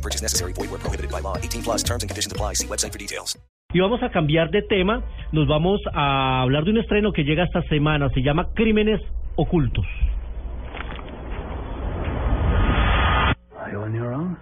No purchase necessary. Void where prohibited by law. 18 plus terms and conditions apply. See website for details. Y vamos a cambiar de tema. Nos vamos a hablar de un estreno que llega esta semana. Se llama Crímenes Ocultos. Are you on your own?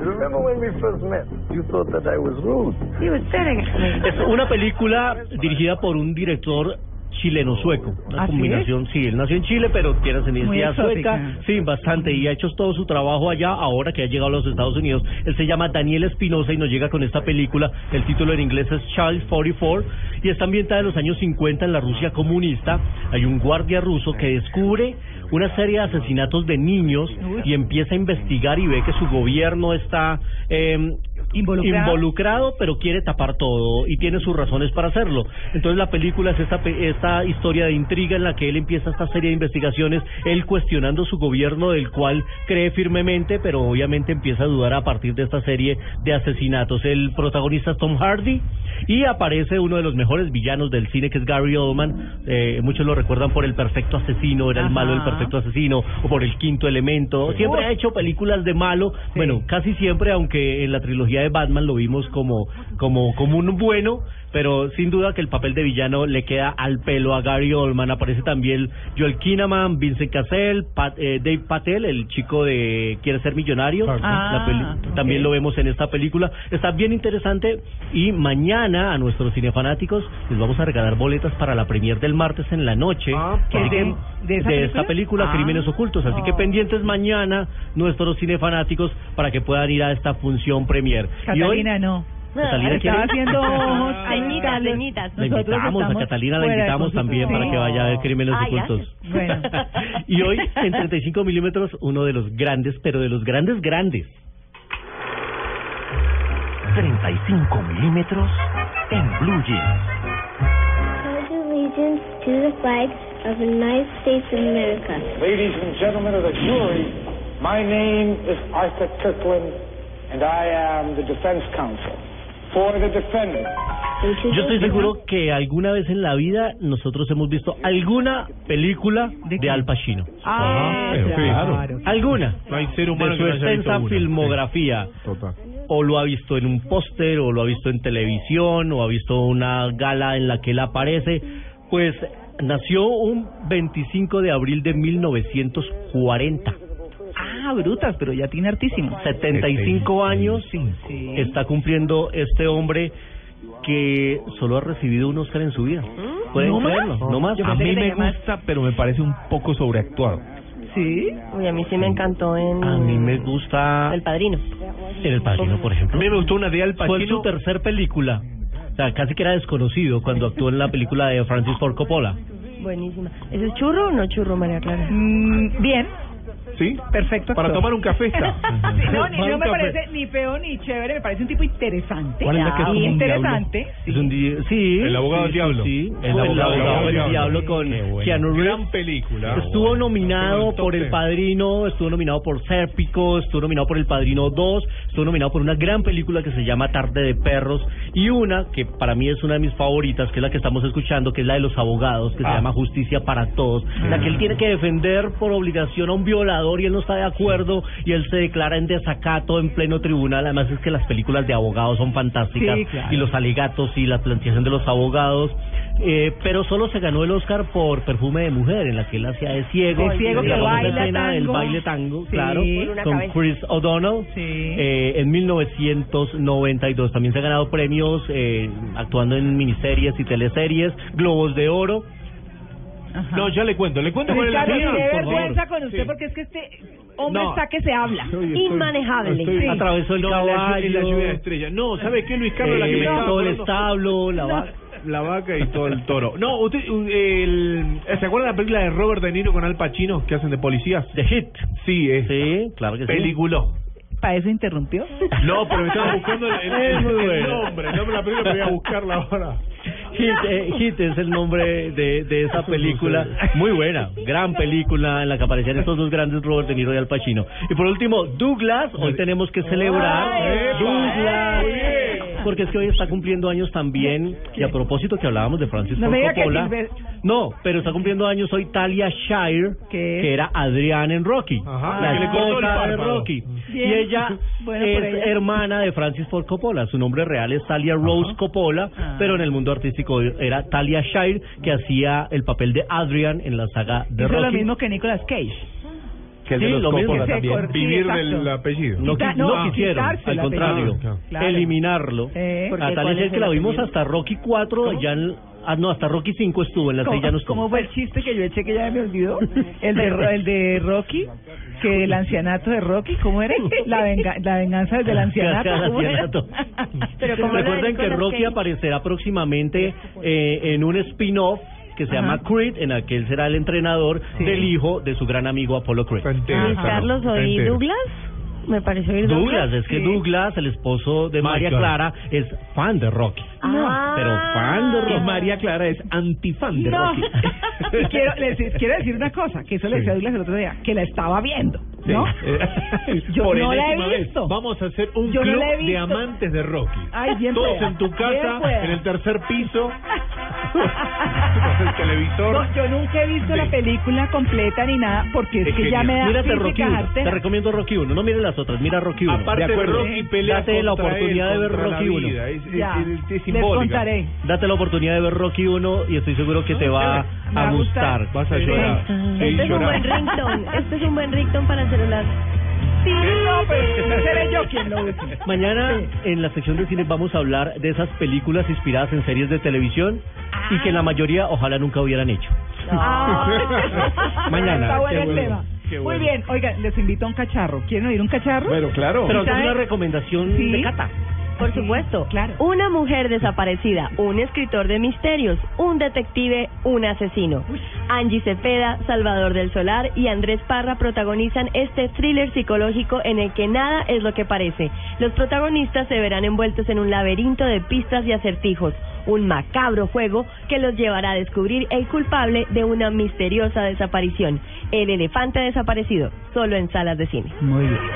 You remember when we first met? You thought that I was rude. He was staring at me. Es una película dirigida por un director chileno-sueco. Una ¿Ah, sí? combinación, sí? él nació en Chile, pero tiene ascendencia sueca. Sí, bastante. Y ha hecho todo su trabajo allá, ahora que ha llegado a los Estados Unidos. Él se llama Daniel Espinosa y nos llega con esta película. El título en inglés es Child 44 y está ambientada en los años 50 en la Rusia comunista. Hay un guardia ruso que descubre una serie de asesinatos de niños y empieza a investigar y ve que su gobierno está eh, Involucrado. involucrado, pero quiere tapar todo y tiene sus razones para hacerlo. Entonces la película es esta, esta historia de intriga en la que él empieza esta serie de investigaciones, él cuestionando su gobierno del cual cree firmemente, pero obviamente empieza a dudar a partir de esta serie de asesinatos. El protagonista es Tom Hardy y aparece uno de los mejores villanos del cine que es Gary Oldman. Eh, muchos lo recuerdan por El Perfecto Asesino, era el malo del Perfecto Asesino, o por El Quinto Elemento. Siempre ha hecho películas de malo, bueno, casi siempre, aunque en la trilogía de Batman lo vimos como, como, como un bueno, pero sin duda que el papel de villano le queda al pelo a Gary Oldman. Aparece también Joel Kinnaman, Vincent Cassell, Pat- eh, Dave Patel, el chico de Quiere ser millonario. Ah, La peli- También ok. lo vemos en esta película. Está bien interesante y mañana a nuestros cinefanáticos les vamos a regalar boletas para la premier del martes en la noche. ¿qué Así de- esta película? película, Ah. Crímenes Ocultos. Así que Oh. pendientes mañana nuestros cinefanáticos para que puedan ir a esta función premier. Y hoy Catalina no. Catalina Estaba haciendo ojos. Ceñitas, ceñitas. la invitamos a Catalina, la invitamos también concepto. para que vaya a ver Crímenes Ay, Ocultos. Bueno. y hoy en 35 milímetros uno de los grandes, pero de los grandes grandes. 35 milímetros en Blue Jeans. allegiance to the flag of the United States of America Ladies and gentlemen of the jury, my name is Arthur Kirkland, and I am the defense counsel for the defendant. and to Yo estoy seguro que alguna vez en la vida nosotros hemos visto alguna película ¿De? Al Pacino. Ah, pero claro. Alguna. No hay ser humano de que su no haya visto extensa filmografía. Total. O lo ha visto en un póster, o lo ha visto en televisión, o ha visto una gala en la que él aparece. Pues nació un 25 de abril de 1940. Brutas, pero ya tiene hartísimo. 75 años Sí. está cumpliendo este hombre que solo ha recibido un Oscar en su vida. ¿Pueden ¿No más? creerlo? No más. Yo A mí me más. gusta, pero me parece un poco sobreactuado. Sí. Uy, a mí sí me encantó en A mí me gusta El Padrino. en El Padrino, por A ejemplo. mí me gustó una de Al Fue su Pacino. tercer película. O sea, casi que era desconocido cuando actuó en la película de Francis Ford Coppola. Buenísima. ¿Ese es churro o no churro, María Clara? Mm, bien. ¿Sí? Perfecto. Para actor. tomar un café está. Sí, no, ni, no me café. parece ni feo ni chévere, me parece un tipo interesante. ¿Cuál es la que es como un interesante. Es un di- sí. El abogado sí, del diablo. Sí. El abogado del diablo. diablo con bueno. Keanu Reeves. Gran película. Estuvo nominado por El. Padrino, estuvo nominado por Sérpico, estuvo nominado por El Padrino 2, estuvo nominado por una gran película que se llama Tarde de Perros y una que para mí es una de mis favoritas, que es la que estamos escuchando, que es la de los abogados, que se Ah. llama Justicia para Todos, la que él tiene que defender por obligación a un violador y él no está de acuerdo y él se declara en desacato en pleno tribunal. Además es que las películas de abogados son fantásticas Sí, claro. y los alegatos y la planteación de los abogados. Eh, pero solo se ganó el Oscar por Perfume de Mujer, en la que él hacía de ciego. De ciego que baila escena del tango. baile tango, Sí. claro, con cabeza. Chris O'Donnell. Sí. Eh, en 1992 también se ha ganado premios eh, actuando en miniseries y teleseries, Globos de Oro. Ajá. No, ya le cuento. Le cuento es la Ricardo, qué por favor. vergüenza con usted Sí. porque es que este hombre No. está que se habla. Estoy- estoy- Inmanejable. estoy- Sí. Atravesó el No, la llu- caballo. en la lluvia de estrellas. No, ¿sabe qué, Luis Carlos? la que eh, me estaba todo el acordando- establo, la vaca. La vaca y todo el toro. No, usted, uh, el, ¿se acuerda de la película de Robert De Niro con Al Pacino que hacen de policías? The Hit. Sí, es Sí, claro que sí. peliculó. ¿Para eso interrumpió? No, pero me estaba buscando el, el- Es muy el bueno, la película, pero voy a buscarla ahora. Hit, eh, Hit es el nombre de, de esa película. Muy buena, gran película en la que aparecían estos dos grandes Robert De Niro y Al Pacino. Y por último, Douglas. Hoy tenemos que celebrar. Douglas. Porque es que hoy está cumpliendo años también. Y a propósito que hablábamos de Francis No Ford Coppola. Silver- No, pero está cumpliendo años hoy Talia Shire, que era Adrián en Rocky. Ajá, la la que le cortó el esposa de. Rocky. Bien. Y ella Bueno, es ella. hermana de Francis Ford Coppola. Su nombre real es Talia Rose Coppola, Ah. pero en el mundo artístico era Talia Shire, que hacía el papel de Adrian en la saga de Hizo Rocky. lo mismo que Nicolas Cage. Que el Sí, de los lo mismo. Coppola también. sí, Vivir exacto. del apellido. No, quisieron, al el contrario. Claro. eliminarlo. Eh, A ¿cuál Talia es Shire que el la vimos hasta Rocky 4, ya en- ah, no, hasta Rocky 5 estuvo, en la 6 ya no ¿Cómo, fue el chiste que yo eché que ya me olvidó? El de, Ro- el de Rocky, que el ancianato de Rocky, ¿cómo era? La, venga- la venganza ancianato. ¿cómo era? ancianato. Pero Recuerden que Rocky aparecerá próximamente eh, en un spin-off que se Ajá. llama Creed, en que él será el entrenador Sí. del hijo de su gran amigo Apollo Creed. Está- Carlos, oí. Douglas. Me pareció oír Douglas, es que Sí. Douglas, el esposo de María. Clara, es fan de Rocky. Ah. Pero fan de Y Rocky. María Clara es antifan de No. Rocky. Y quiero, les, quiero decir una cosa, que eso le decía a Douglas el otro día, que la estaba viendo, ¿no? Sí. Yo Por no la he vez, visto. Vamos a hacer un Yo club la de amantes de Rocky. Ay, bien Todos en tu casa, en el tercer piso, con el televisor. No, yo nunca he visto la película completa ni nada, porque es, Es que ya genial. me da Mírate Rocky 1. jartera. Te recomiendo Rocky 1. No mires las otras, mira Rocky 1. Aparte de, acuerdo. Rocky pelea Date la oportunidad él, de ver Rocky 1. vida. Es, es- Ya, es- es les contaré. Date la oportunidad de ver Rocky 1 y estoy seguro que te va a a gustar. gustar. Vas a llorar. Sí, Este es un llorar. buen ringtone. Este es un buen ringtone para celular. Sí, no, pero es que seré yo quien lo. Mañana en la sección de cine vamos a hablar de esas películas inspiradas en series de televisión y que la mayoría ojalá nunca hubieran hecho. Ah. Mañana. Está bueno el tema. Muy bien, oigan, les invito a un cacharro. ¿Quieren oír un cacharro? Bueno, claro. Pero es una recomendación Sí. de Cata. Por supuesto. Claro. Una mujer desaparecida, un escritor de misterios, un detective, un asesino. Angie Cepeda, Salvador del Solar y Andrés Parra protagonizan este thriller psicológico en el que nada es lo que parece. Los protagonistas se verán envueltos en un laberinto de pistas y acertijos, un macabro juego que los llevará a descubrir el culpable de una misteriosa desaparición, el elefante desaparecido, solo en salas de cine. Muy bien.